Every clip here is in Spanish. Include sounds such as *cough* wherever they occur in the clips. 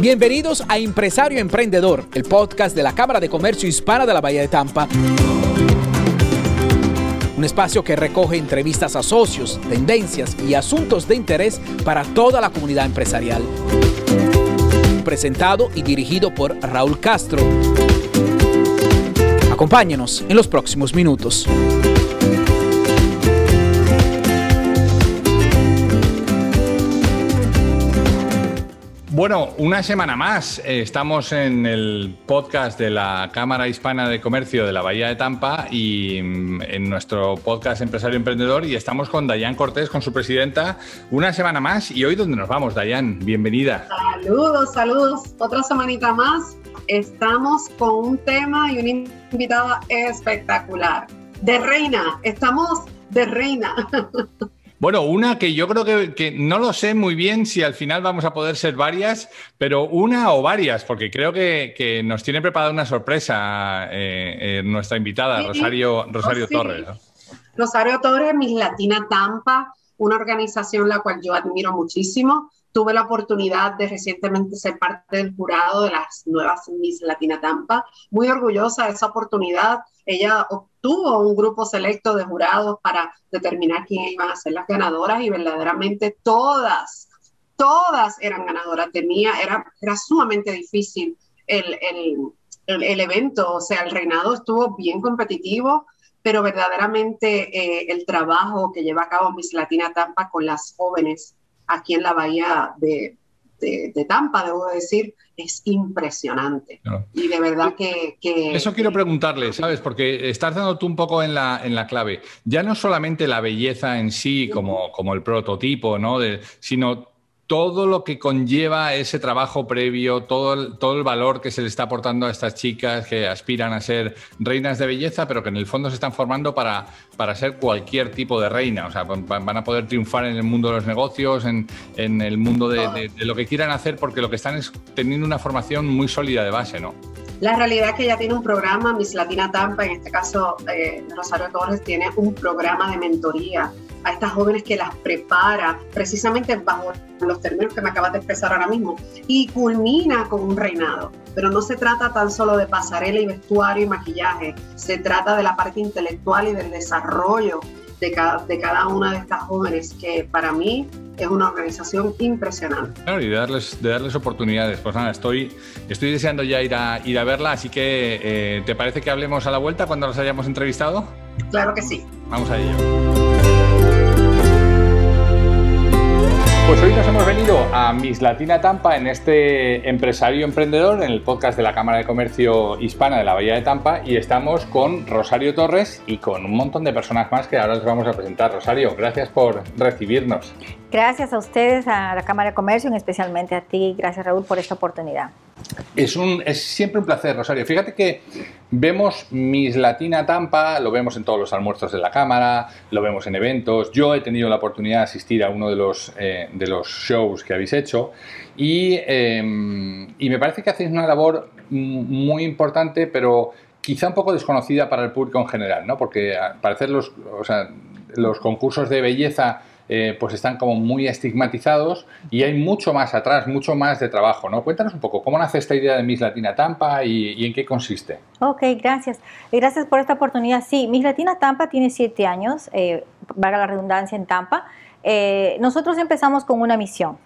Bienvenidos a Empresario Emprendedor, el podcast de la Cámara de Comercio Hispana de la Bahía de Tampa. Un espacio que recoge entrevistas a socios, tendencias y asuntos de interés para toda la comunidad empresarial. Presentado y dirigido por Raúl Castro. Acompáñenos en los próximos minutos. Bueno, una semana más. Eh, estamos en el podcast de la Cámara Hispana de Comercio de la Bahía de Tampa y mm, en nuestro podcast Empresario Emprendedor y estamos con Dayan Cortés, con su presidenta, una semana más. ¿Y hoy dónde nos vamos, Dayan? Bienvenida. Saludos, saludos. Otra semanita más. Estamos con un tema y una invitada espectacular. De reina, estamos de reina. *laughs* Bueno, una que yo creo que, no lo sé muy bien si al final vamos a poder ser varias, pero una o varias, porque creo que, nos tiene preparada una sorpresa eh, eh, nuestra invitada, Rosario, Rosario oh, Torres. Rosario Torres, Miss Latina Tampa, una organización la cual yo admiro muchísimo. Tuve la oportunidad de recientemente ser parte del jurado de las nuevas Miss Latina Tampa. Muy orgullosa de esa oportunidad. Ella obtuvo un grupo selecto de jurados para determinar quién iban a ser las ganadoras y verdaderamente todas, todas eran ganadoras. Tenía, era, era sumamente difícil el, el, el, evento, o sea, el reinado estuvo bien competitivo pero verdaderamente eh, el trabajo que lleva a cabo Miss Latina Tampa con las jóvenes aquí en la bahía de, Tampa, debo decir, es impresionante. Y de verdad que, Eso quiero preguntarle, ¿sabes? Porque estás dando tú un poco en la, en la clave. Ya no solamente la belleza en sí, como, como el prototipo, ¿no? De, sino todo lo que conlleva ese trabajo previo, todo el, valor que se le está aportando a estas chicas que aspiran a ser reinas de belleza, pero que en el fondo se están formando para, para ser cualquier tipo de reina. O sea, van a poder triunfar en el mundo de los negocios, en, en el mundo de, lo que quieran hacer, porque lo que están es teniendo una formación muy sólida de base, ¿no? La realidad es que ella tiene un programa, Miss Latina Tampa, en este caso eh, Rosario Torres tiene un programa de mentoría a estas jóvenes que las prepara precisamente bajo los términos que me acabas de expresar ahora mismo y culmina con un reinado. Pero no se trata tan solo de pasarela y vestuario y maquillaje, se trata de la parte intelectual y del desarrollo de cada, de cada una de estas jóvenes que para mí es una organización impresionante. Claro, y de darles, de darles oportunidades. Pues nada, estoy, estoy deseando ya ir a, ir a verla, así que eh, ¿te parece que hablemos a la vuelta cuando los hayamos entrevistado? Claro que sí. Vamos a ello. Pues hoy nos hemos venido a Miss Latina Tampa en este empresario emprendedor, en el podcast de la Cámara de Comercio Hispana de la Bahía de Tampa y estamos con Rosario Torres y con un montón de personas más que ahora les vamos a presentar. Rosario, gracias por recibirnos. Gracias a ustedes, a la Cámara de Comercio y especialmente a ti. Gracias Raúl por esta oportunidad. Es, un, es siempre un placer, Rosario. Fíjate que vemos Miss Latina Tampa, lo vemos en todos los almuerzos de la Cámara, lo vemos en eventos. Yo he tenido la oportunidad de asistir a uno de los, eh, de los shows que habéis hecho y, em, y me parece que hacéis una labor muy importante, pero quizá un poco desconocida para el público en general, ¿no? Porque al parecer los, o sea, los concursos de belleza eh, pues están como muy estigmatizados y hay mucho más atrás, mucho más de trabajo, ¿no? Cuéntanos un poco, ¿cómo nace esta idea de Miss Latina Tampa y, en qué consiste? Ok, gracias. Gracias por esta oportunidad. Sí, Miss Latina Tampa tiene siete años, eh, valga la redundancia en Tampa. Eh, nosotros empezamos con una misión.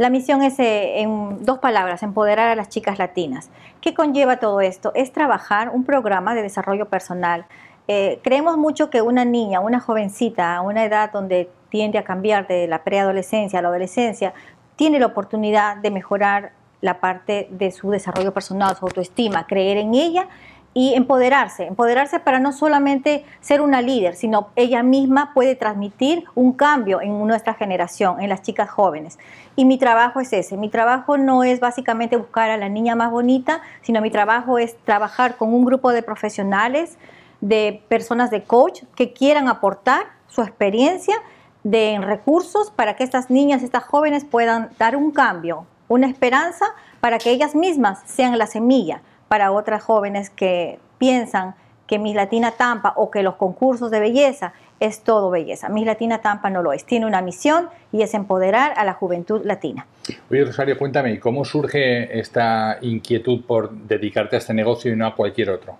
La misión es, eh, en dos palabras, empoderar a las chicas latinas. ¿Qué conlleva todo esto? Es trabajar un programa de desarrollo personal. Creemos mucho que una niña, una jovencita, a una edad donde tiende a cambiar de la preadolescencia a la adolescencia, tiene la oportunidad de mejorar la parte de su desarrollo personal, su autoestima, creer en ella y empoderarse, empoderarse para no solamente ser una líder, sino ella misma puede transmitir un cambio en nuestra generación, en las chicas jóvenes. Y mi trabajo es ese, mi trabajo no es básicamente buscar a la niña más bonita, sino mi trabajo es trabajar con un grupo de profesionales, de personas de coach que quieran aportar su experiencia de recursos para que estas niñas, estas jóvenes puedan dar un cambio, una esperanza para que ellas mismas sean la semilla para otras jóvenes que piensan que mi Latina Tampa o que los concursos de belleza es todo belleza. Miss Latina Tampa no lo es. Tiene una misión y es empoderar a la juventud latina. Oye, Rosario, cuéntame, ¿cómo surge esta inquietud por dedicarte a este negocio y no a cualquier otro?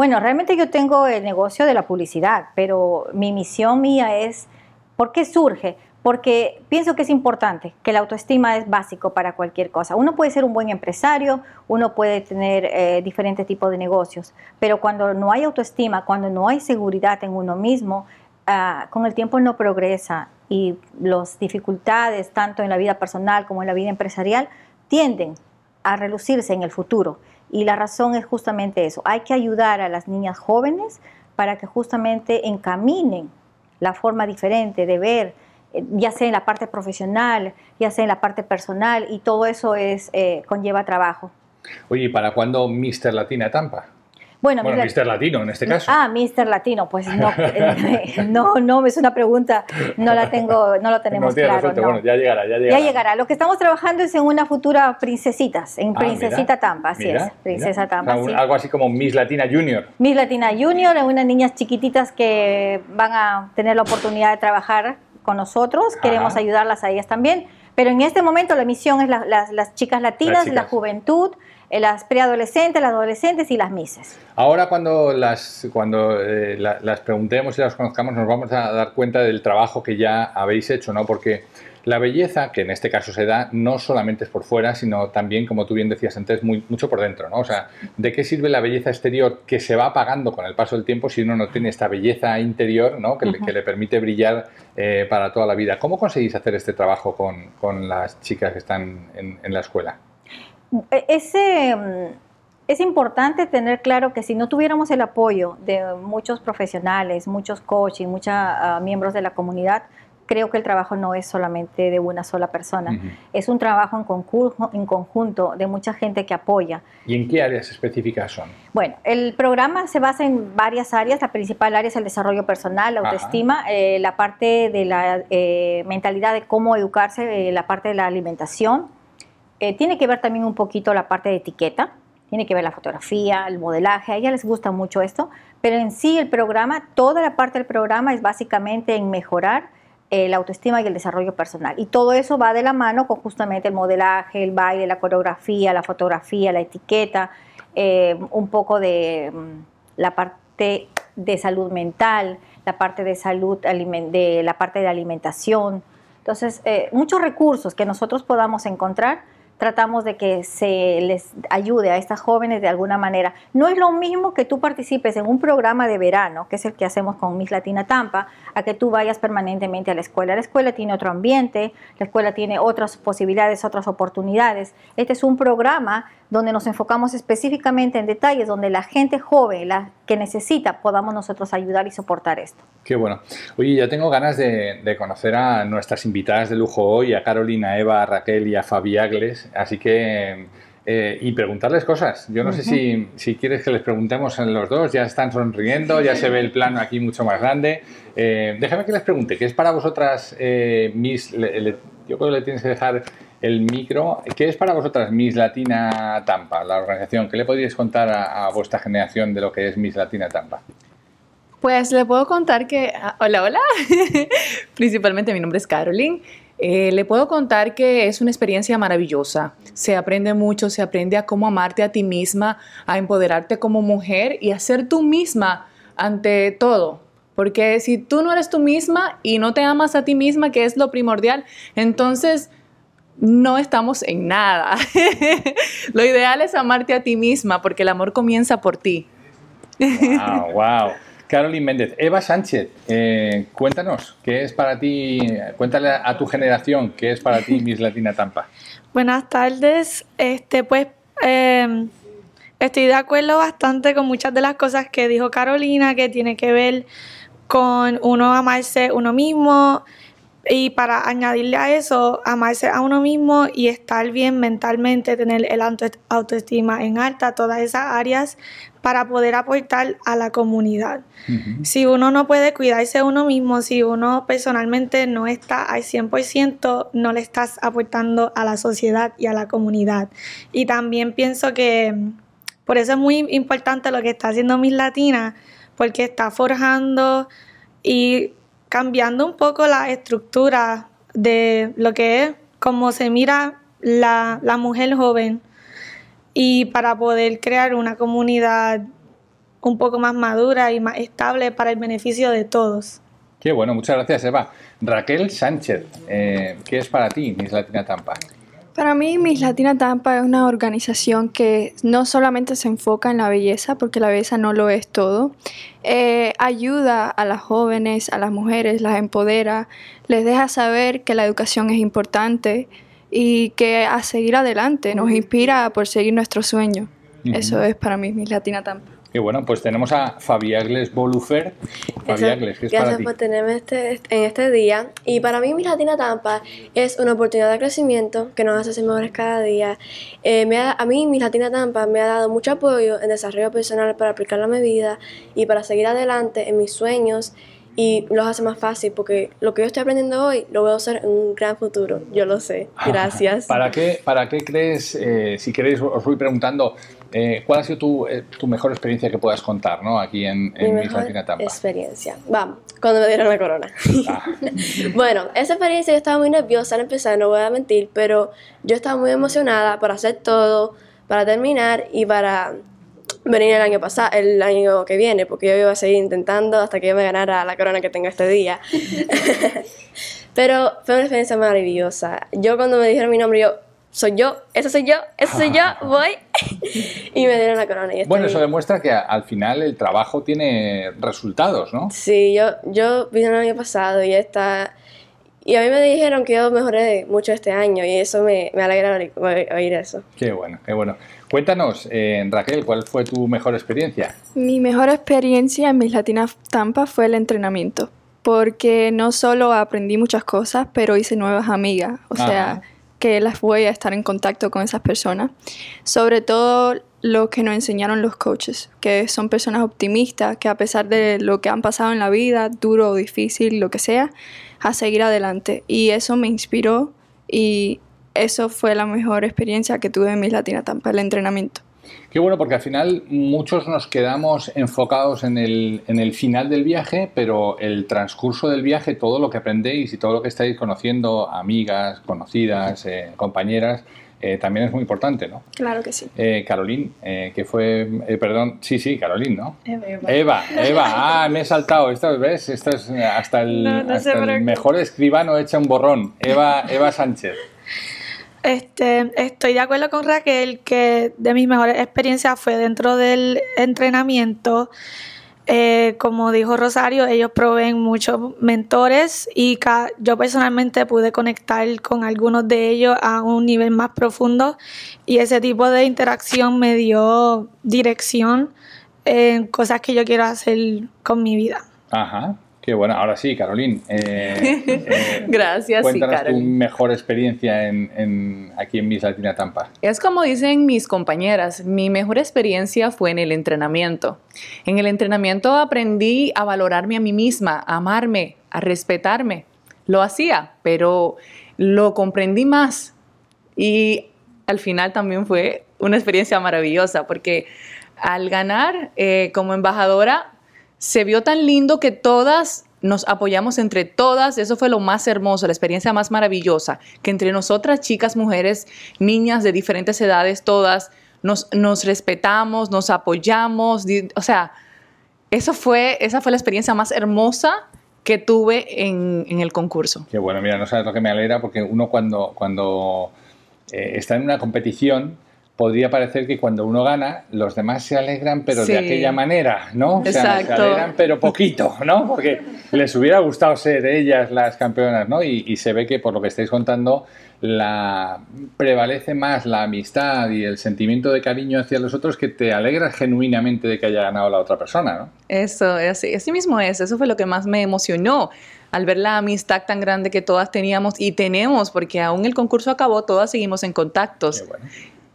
Bueno, realmente yo tengo el negocio de la publicidad, pero mi misión mía es, ¿por qué surge? Porque pienso que es importante, que la autoestima es básico para cualquier cosa. Uno puede ser un buen empresario, uno puede tener eh, diferentes tipos de negocios, pero cuando no hay autoestima, cuando no hay seguridad en uno mismo, ah, con el tiempo no progresa y las dificultades, tanto en la vida personal como en la vida empresarial, tienden a relucirse en el futuro. Y la razón es justamente eso. Hay que ayudar a las niñas jóvenes para que justamente encaminen la forma diferente de ver, eh, ya sea en la parte profesional, ya sea en la parte personal, y todo eso es, eh, conlleva trabajo. Oye, ¿y para cuándo Mister Latina Tampa? Bueno, Bueno, Mister Latino en este caso. Ah, Mister Latino, pues no, eh, *laughs* no, no, es una pregunta, no la tengo, no lo tenemos No claro. resuelto. no. Bueno, ya llegará, ya llegará. Ya llegará. Lo que estamos trabajando es en una futura princesitas, en Ah, Princesita mira, Tampa, así mira, es, Princesa mira. Tampa. O sea, un- sí. Algo así como Miss Latina Junior. Miss Latina Junior, unas niñas chiquititas que van a tener la oportunidad de trabajar con nosotros. Ajá. Queremos ayudarlas a ellas también. Pero en este momento la misión es la- las, las chicas latinas, Las la juventud, las preadolescentes, las adolescentes y las mises. Ahora cuando las cuando eh, la- las preguntemos y las conozcamos nos vamos a dar cuenta del trabajo que ya habéis hecho, ¿no? Porque la belleza, que en este caso se da, no solamente es por fuera, sino también, como tú bien decías antes, muy, mucho por dentro, ¿no? O sea, ¿de qué sirve la belleza exterior que se va apagando con el paso del tiempo si uno no tiene esta belleza interior, ¿no? Que, le, que le permite brillar eh, para toda la vida. ¿Cómo conseguís hacer este trabajo con, con las chicas que están en, en la escuela? E- Ese, mm, es importante tener claro que si no tuviéramos el apoyo de muchos profesionales, muchos coaches, muchos miembros de la comunidad, creo que el trabajo no es solamente de una sola persona. Es un trabajo en, concurso, en conjunto de mucha gente que apoya. ¿Y en qué áreas específicas son? Bueno, el programa se basa en varias áreas. La principal área es el desarrollo personal, la autoestima, eh, la parte de la eh, mentalidad de cómo educarse, eh, la parte de la alimentación. Eh, tiene que ver también un poquito la parte de etiqueta, tiene que ver la fotografía, el modelaje. A ella les gusta mucho esto, pero en sí el programa, toda la parte del programa es básicamente en mejorar eh, la autoestima y el desarrollo personal. Y todo eso va de la mano con justamente el modelaje, el baile, la coreografía, la fotografía, la etiqueta, eh, un poco de mm, la parte de salud mental, la parte de salud, de la parte de alimentación. Entonces, eh, muchos recursos que nosotros podamos encontrar, tratamos de que se les ayude a estas jóvenes de alguna manera. No es lo mismo que tú participes en un programa de verano, que es el que hacemos con Miss Latina Tampa, a que tú vayas permanentemente a la escuela. La escuela tiene otro ambiente, la escuela tiene otras posibilidades, otras oportunidades. Este es un programa donde nos enfocamos específicamente en detalles, donde la gente joven, la que necesita, podamos nosotros ayudar y soportar esto. Qué bueno. Oye, ya tengo ganas de, conocer a nuestras invitadas de lujo hoy, a Carolina, Eva, a Raquel y a Fabi Agles, así que... eh, y preguntarles cosas. Yo no sé si, si quieres que les preguntemos a los dos, ya están sonriendo, ya se ve el plano aquí mucho más grande. Eh, déjame que les pregunte, ¿qué es para vosotras eh, Miss... le- le- yo creo que le tienes que dejar el micro. ¿Qué es para vosotras Miss Latina Tampa, la organización? ¿Qué le podríais contar a, a vuestra generación de lo que es Miss Latina Tampa? Pues le puedo contar que, ah, hola, hola, *laughs* principalmente mi nombre es Caroline. Eh, le puedo contar que es una experiencia maravillosa. Se aprende mucho, se aprende a cómo amarte a ti misma, a empoderarte como mujer y a ser tú misma ante todo. Porque si tú no eres tú misma y no te amas a ti misma, que es lo primordial, entonces no estamos en nada. *laughs* lo ideal es amarte a ti misma porque el amor comienza por ti. Wow, wow. Carolyn Méndez, Eva Sánchez, eh, cuéntanos, ¿qué es para ti, cuéntale a tu generación, qué es para ti Miss Latina Tampa? *laughs* Buenas tardes. Este, pues, eh, estoy de acuerdo bastante con muchas de las cosas que dijo Carolina, que tiene que ver con uno amarse uno mismo y para añadirle a eso, amarse a uno mismo y estar bien mentalmente, tener el auto- autoestima en alta, todas esas áreas para poder aportar a la comunidad. Si uno no puede cuidarse uno mismo, si uno personalmente no está al 100%, no le estás aportando a la sociedad y a la comunidad. Y también pienso que mm, por eso es muy importante lo que está haciendo Miss Latina, porque está forjando y cambiando un poco la estructura de lo que es, cómo se mira la, la mujer joven y para poder crear una comunidad un poco más madura y más estable para el beneficio de todos. Qué bueno, muchas gracias Eva. Raquel Sánchez, eh, ¿qué es para ti Miss Latina Tampa? Para mí, Miss Latina Tampa es una organización que no solamente se enfoca en la belleza, porque la belleza no lo es todo, eh, ayuda a las jóvenes, a las mujeres, las empodera, les deja saber que la educación es importante y que a seguir adelante nos inspira por seguir nuestro sueño. Eso es para mí Miss Latina Tampa. Y bueno, pues tenemos a Fabiagles Bolufer. Fabiagles, ¿qué es Gracias para ti? por tenerme este, en este día. Y para mí, mi Latina Tampa es una oportunidad de crecimiento que nos hace ser mejores cada día. Eh, me ha- a mí, mi Latina Tampa me ha dado mucho apoyo en desarrollo personal para aplicarlo a mi vida y para seguir adelante en mis sueños. Y los hace más fácil porque lo que yo estoy aprendiendo hoy lo voy a usar en un gran futuro. Yo lo sé. *laughs* Gracias. ¿Para qué, para qué crees, eh, si queréis, os voy preguntando, eh, ¿cuál ha sido tu, eh, tu mejor experiencia que puedas contar ¿no? aquí en, mi en Miss mejor Tampa? experiencia. Vamos, cuando me dieron la corona. Ah, *laughs* Bueno, esa experiencia yo estaba muy nerviosa al empezar, no voy a mentir, pero yo estaba muy emocionada para hacer todo, para terminar y para venir el año pasado, el año que viene, porque yo iba a seguir intentando hasta que yo me ganara la corona que tengo este día. *laughs* pero fue una experiencia maravillosa. Yo cuando me dijeron mi nombre, yo, soy yo, eso soy yo, eso soy yo, *laughs* voy. *laughs* y me dieron la corona. Y bueno, eso demuestra que al final el trabajo tiene resultados, ¿no? Sí, yo, yo vine el año pasado y está... Y a mí me dijeron que yo mejoré mucho este año y eso me, me alegra oír eso. Qué bueno, qué bueno. Cuéntanos, eh, Raquel, ¿cuál fue tu mejor experiencia? Mi mejor experiencia en Miss Latina Tampa fue el entrenamiento, porque no solo aprendí muchas cosas, pero hice nuevas amigas, o Ajá. sea, que las voy a estar en contacto con esas personas. Sobre todo lo que nos enseñaron los coaches, que son personas optimistas, que a pesar de lo que han pasado en la vida, duro o difícil, lo que sea, a seguir adelante. Y eso me inspiró y eso fue la mejor experiencia que tuve en Miss Latina Tampa, el entrenamiento. Qué bueno, porque al final muchos nos quedamos enfocados en el, en el final del viaje, pero el transcurso del viaje, todo lo que aprendéis y todo lo que estáis conociendo, amigas, conocidas, eh, compañeras, eh, también es muy importante, ¿no? Claro que sí. Eh, Caroline, eh, que fue, eh, perdón, sí, sí, Caroline, ¿no? Eva, Eva, ah, me he saltado, esto, ¿ves? Esto es hasta el, No, no hasta el mejor escribano echa un borrón, Eva, Eva Sánchez. Este, estoy de acuerdo con Raquel que de mis mejores experiencias fue dentro del entrenamiento. Eh, como dijo Rosario, ellos proveen muchos mentores y yo personalmente pude conectar con algunos de ellos a un nivel más profundo y ese tipo de interacción me dio dirección en cosas que yo quiero hacer con mi vida. Ajá, qué bueno. Ahora sí, Caroline. eh, *laughs* eh, Gracias, sí, Cuéntanos tu Caroline. mejor experiencia en, en- aquí en Miss Latina Tampa. Es como dicen mis compañeras, mi mejor experiencia fue en el entrenamiento. En el entrenamiento aprendí a valorarme a mí misma, a amarme, a respetarme. Lo hacía, pero lo comprendí más. Y al final también fue una experiencia maravillosa, porque al ganar eh, como embajadora, se vio tan lindo que todas nos apoyamos entre todas, eso fue lo más hermoso, la experiencia más maravillosa, que entre nosotras, chicas, mujeres, niñas de diferentes edades, todas, nos, nos respetamos, nos apoyamos, o sea, eso fue, esa fue la experiencia más hermosa que tuve en, en el concurso. Qué bueno, mira, no sabes lo que me alegra porque uno cuando, cuando eh, está en una competición podría parecer que cuando uno gana los demás se alegran pero Sí. de aquella manera, ¿no? O sea, se Exacto. alegran pero poquito, ¿no? Porque les hubiera gustado ser ellas las campeonas, ¿no? Y, y se ve que por lo que estáis contando la prevalece más la amistad y el sentimiento de cariño hacia los otros que te alegras genuinamente de que haya ganado la otra persona, ¿no? Eso, así, así mismo es, eso fue lo que más me emocionó al ver la amistad tan grande que todas teníamos y tenemos, porque aún el concurso acabó, todas seguimos en contactos Qué bueno.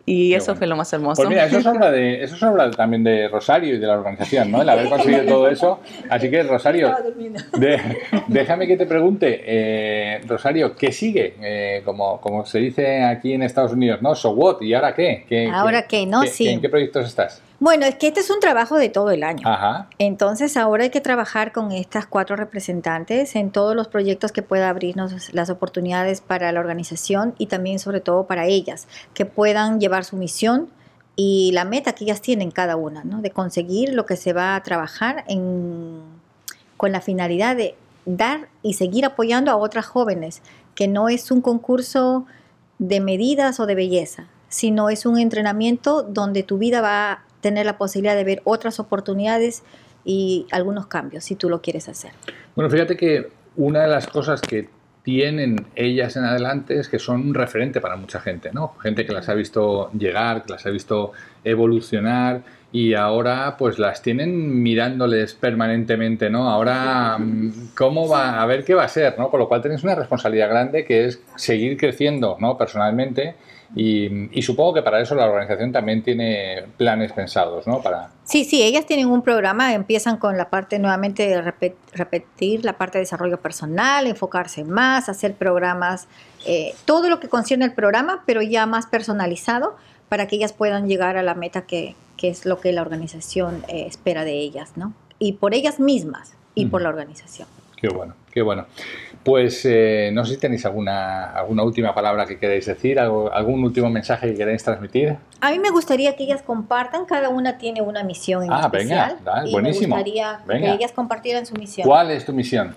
Y Qué eso bueno. fue lo más hermoso. Pues mira, eso se *laughs* habla de, eso se habla también de Rosario y de la organización, ¿no? El haber conseguido todo eso. Así que, Rosario, de- déjame que te pregunte, eh, Rosario, ¿qué sigue? Eh, como, como se dice aquí en Estados Unidos, ¿no? So what? ¿Y ahora qué? ¿Qué- ¿Ahora qué? No, sí. ¿En qué proyectos estás? Bueno, es que este es un trabajo de todo el año. Ajá. Entonces ahora hay que trabajar con estas cuatro representantes en todos los proyectos que pueda abrirnos las oportunidades para la organización y también sobre todo para ellas, que puedan llevar su misión y la meta que ellas tienen cada una, ¿no? de conseguir lo que se va a trabajar en, con la finalidad de dar y seguir apoyando a otras jóvenes, que no es un concurso de medidas o de belleza, sino es un entrenamiento donde tu vida va a tener la posibilidad de ver otras oportunidades y algunos cambios, si tú lo quieres hacer. Bueno, fíjate que una de las cosas que tienen ellas en adelante es que son un referente para mucha gente, ¿no? Gente que las ha visto llegar, que las ha visto evolucionar y ahora pues las tienen mirándoles permanentemente, ¿no? Ahora, ¿cómo va? A ver qué va a ser, ¿no? Con lo cual tenéis una responsabilidad grande que es seguir creciendo, ¿no? Personalmente y, y, supongo que para eso la organización también tiene planes pensados, ¿no? Para... Sí, sí, ellas tienen un programa, empiezan con la parte nuevamente de repetir la parte de desarrollo personal, enfocarse más, hacer programas, eh, todo lo que concierne el programa, pero ya más personalizado para que ellas puedan llegar a la meta que, que es lo que la organización eh, espera de ellas, ¿no? Y por ellas mismas y por la organización. Qué bueno, qué bueno. Pues eh, no sé si tenéis alguna, alguna última palabra que queréis decir, algo, algún último mensaje que queréis transmitir. A mí me gustaría que ellas compartan, cada una tiene una misión en ah, especial. Venga, buenísimo. Me gustaría venga. que ellas compartieran su misión. ¿Cuál es tu misión?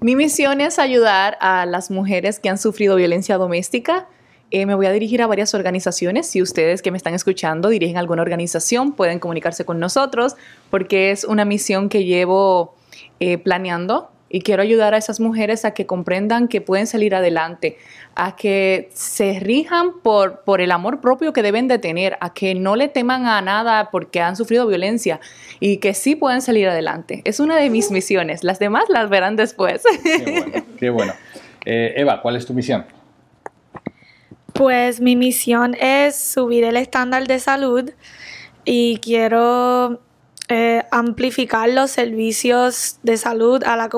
Mi misión es ayudar a las mujeres que han sufrido violencia doméstica. Eh, me voy a dirigir a varias organizaciones. Si ustedes que me están escuchando dirigen alguna organización, pueden comunicarse con nosotros porque es una misión que llevo eh, planeando y quiero ayudar a esas mujeres a que comprendan que pueden salir adelante, a que se rijan por, por el amor propio que deben de tener, a que no le teman a nada porque han sufrido violencia y que sí pueden salir adelante. Es una de mis misiones. Las demás las verán después. Qué bueno. Qué bueno. Eh, Eva, ¿cuál es tu misión? Pues mi misión es subir el estándar de salud y quiero eh, amplificar los servicios de salud a la,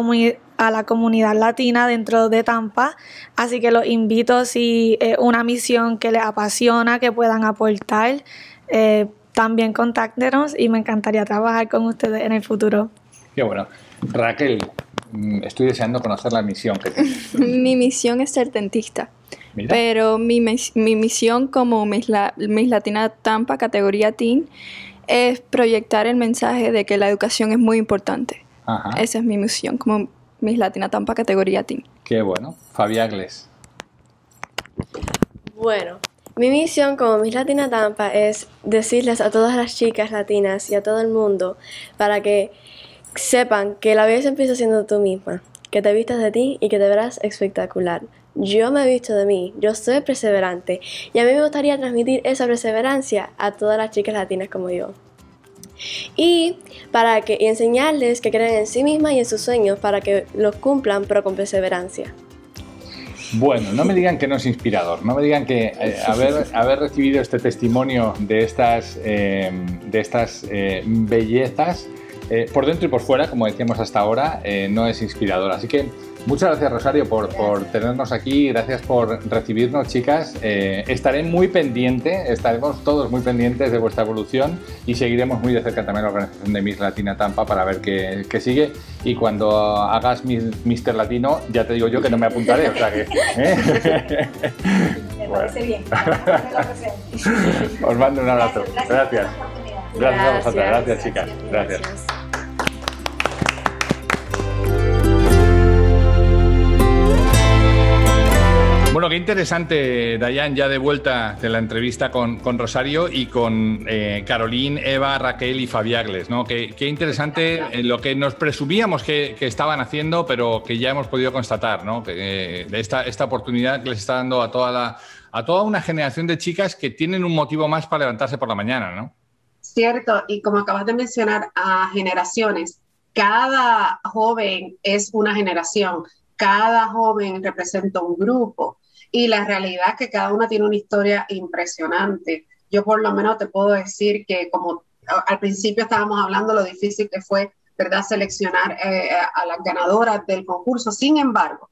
a la comunidad latina dentro de Tampa. Así que los invito, si es una misión que les apasiona, que puedan aportar, eh, también contáctenos y me encantaría trabajar con ustedes en el futuro. Qué bueno. Raquel, mm, estoy deseando conocer la misión que tienes. *laughs* Mi misión es ser dentista. Mira. Pero mi, mi misión como Miss, La- Miss Latina Tampa categoría Teen es proyectar el mensaje de que la educación es muy importante. Ajá. Esa es mi misión como Miss Latina Tampa categoría Teen. Qué bueno. Fabiagles. Bueno, mi misión como Miss Latina Tampa es decirles a todas las chicas latinas y a todo el mundo para que sepan que la belleza empieza siendo tú misma, que te vistas de ti y que te verás espectacular. Yo me he visto de mí, yo soy perseverante y a mí me gustaría transmitir esa perseverancia a todas las chicas latinas como yo. Y para que y enseñarles que creen en sí mismas y en sus sueños para que los cumplan pero con perseverancia. Bueno, no me digan que no es inspirador, no me digan que eh, haber, haber recibido este testimonio de estas, eh, de estas eh, bellezas eh, por dentro y por fuera, como decíamos hasta ahora, no es inspirador. Así que muchas gracias Rosario por, por tenernos aquí, gracias por recibirnos chicas. Eh, estaré muy pendiente, estaremos todos muy pendientes de vuestra evolución y seguiremos muy de cerca también la organización de Miss Latina Tampa para ver qué, qué sigue. Y cuando hagas Mister Latino, ya te digo yo que no me apuntaré. O sea que, *laughs* ¿eh? Me parece bien. *laughs* Os mando un abrazo. Gracias. Gracias a vosotras, Gracias. gracias chicas. Gracias. Interesante, Dayan, ya de vuelta de la entrevista con, Rosario y con eh, Carolín, Eva, Raquel y Fabiagles, ¿no? Qué, qué interesante eh, lo que nos presumíamos que, estaban haciendo, pero que ya hemos podido constatar, ¿no? Eh, esta, esta oportunidad que les está dando a toda, la, a toda una generación de chicas que tienen un motivo más para levantarse por la mañana, ¿no? Cierto, y como acabas de mencionar, a generaciones, cada joven es una generación, cada joven representa un grupo y la realidad es que cada una tiene una historia impresionante. Yo por lo menos te puedo decir que como al principio estábamos hablando lo difícil que fue, ¿verdad?, seleccionar eh, a las ganadoras del concurso. Sin embargo,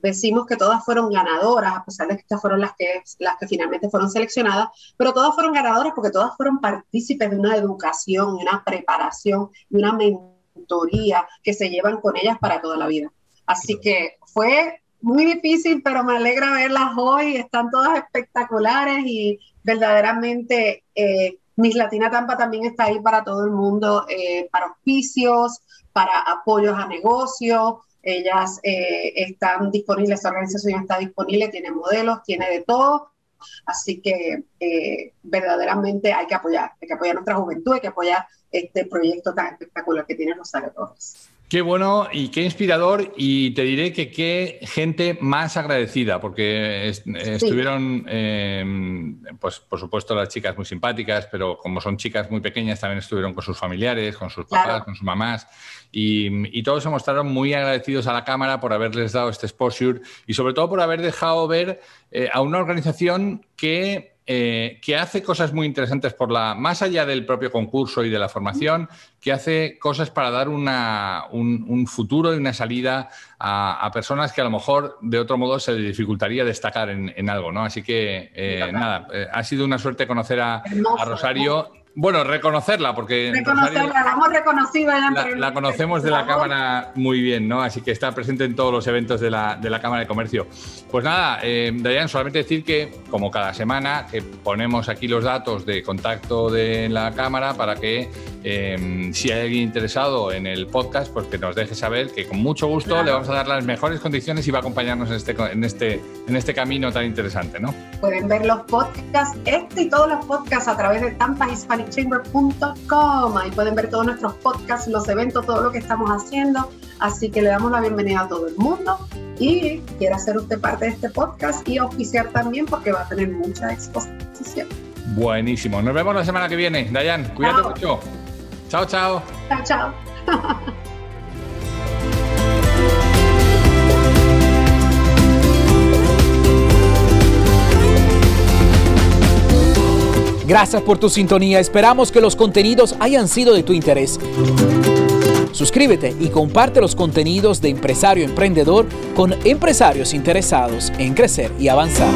decimos que todas fueron ganadoras, a pesar de que estas fueron las que, las que finalmente fueron seleccionadas, pero todas fueron ganadoras porque todas fueron partícipes de una educación, una preparación y una mentoría que se llevan con ellas para toda la vida. Así que fue muy difícil, pero me alegra verlas hoy, están todas espectaculares y verdaderamente eh, Miss Latina Tampa también está ahí para todo el mundo, eh, para auspicios, para apoyos a negocios, ellas eh, están disponibles, esta organización está disponible, tiene modelos, tiene de todo. Así que eh, verdaderamente hay que apoyar, hay que apoyar a nuestra juventud, hay que apoyar este proyecto tan espectacular que tiene Rosario Torres. Qué bueno y qué inspirador y te diré que qué gente más agradecida porque estuvieron, em, pues por supuesto las chicas muy simpáticas, pero como son chicas muy pequeñas también estuvieron con sus familiares, con sus papás, con sus mamás. Y, todos se mostraron muy agradecidos a la Cámara por haberles dado este exposure y sobre todo por haber dejado ver eh, a una organización que eh, que hace cosas muy interesantes por la, más allá del propio concurso y de la formación, que hace cosas para dar una, un, futuro y una salida a, personas que a lo mejor de otro modo se les dificultaría destacar en, algo, ¿no? Así que eh, nada, eh, ha sido una suerte conocer a, a Rosario. Bueno, reconocerla, porque. Reconocerla, la hemos reconocido la, conocemos de la Cámara muy bien, ¿no? Así que está presente en todos los eventos de la, de la Cámara de Comercio. Pues nada, eh, Dayan, solamente decir que, como cada semana, que ponemos aquí los datos de contacto de la Cámara para que, eh, si hay alguien interesado en el podcast, pues que nos deje saber que con mucho gusto le vamos a dar las mejores condiciones y va a acompañarnos en este, en este, en este camino tan interesante, ¿no? Pueden ver los podcasts, este y todos los podcasts a través de Tampa Hispanic chamber.com. Ahí pueden ver todos nuestros podcasts, los eventos, todo lo que estamos haciendo. Así que le damos la bienvenida a todo el mundo y quiera ser usted parte de este podcast y oficiar también porque va a tener mucha exposición. Buenísimo. Nos vemos la semana que viene. Dayan, cuídate mucho. Chao, chao. Chao, chao. *laughs* Gracias por tu sintonía. Esperamos que los contenidos hayan sido de tu interés. Suscríbete y comparte los contenidos de Empresario Emprendedor con empresarios interesados en crecer y avanzar.